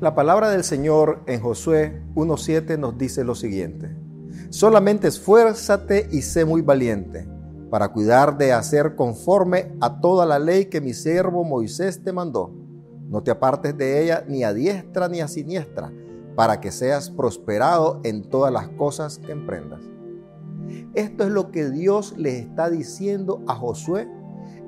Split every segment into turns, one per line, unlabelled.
La palabra del Señor en Josué 1.7 nos dice lo siguiente. Solamente esfuérzate y sé muy valiente para cuidar de hacer conforme a toda la ley que mi siervo Moisés te mandó. No te apartes de ella ni a diestra ni a siniestra, para que seas prosperado en todas las cosas que emprendas. Esto es lo que Dios le está diciendo a Josué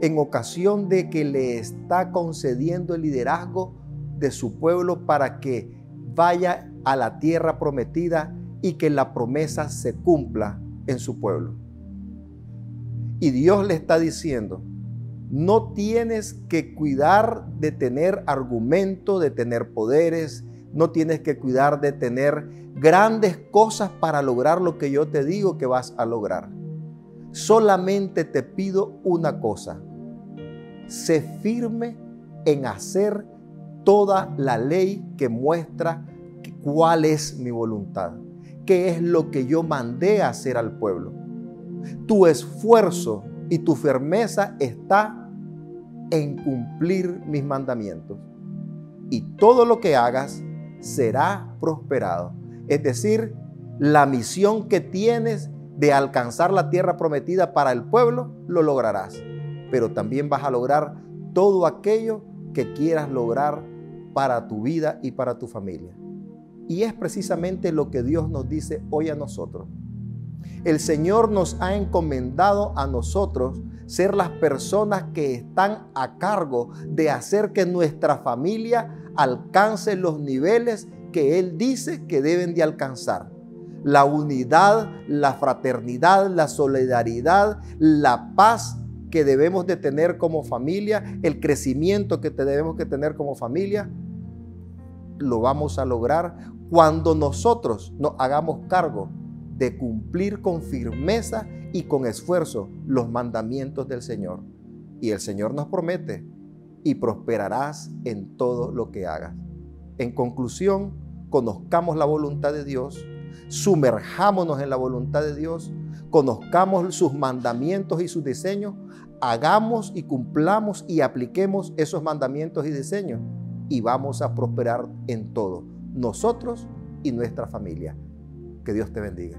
en ocasión de que le está concediendo el liderazgo de su pueblo para que vaya a la tierra prometida y que la promesa se cumpla en su pueblo. Y Dios le está diciendo, no tienes que cuidar de tener argumento, de tener poderes, no tienes que cuidar de tener grandes cosas para lograr lo que yo te digo que vas a lograr. Solamente te pido una cosa, sé firme en hacer toda la ley que muestra cuál es mi voluntad, qué es lo que yo mandé hacer al pueblo. Tu esfuerzo y tu firmeza está en cumplir mis mandamientos. Y todo lo que hagas será prosperado. Es decir, la misión que tienes de alcanzar la tierra prometida para el pueblo, lo lograrás. Pero también vas a lograr todo aquello que quieras lograr para tu vida y para tu familia. Y es precisamente lo que Dios nos dice hoy a nosotros. El Señor nos ha encomendado a nosotros ser las personas que están a cargo de hacer que nuestra familia alcance los niveles que Él dice que deben de alcanzar. La unidad, la fraternidad, la solidaridad, la paz que debemos de tener como familia, el crecimiento que debemos de tener como familia, lo vamos a lograr cuando nosotros nos hagamos cargo de cumplir con firmeza y con esfuerzo los mandamientos del Señor. Y el Señor nos promete, y prosperarás en todo lo que hagas. En conclusión, conozcamos la voluntad de Dios, sumerjámonos en la voluntad de Dios, conozcamos sus mandamientos y sus diseños, hagamos y cumplamos y apliquemos esos mandamientos y diseños y vamos a prosperar en todo, nosotros y nuestra familia. Que Dios te bendiga.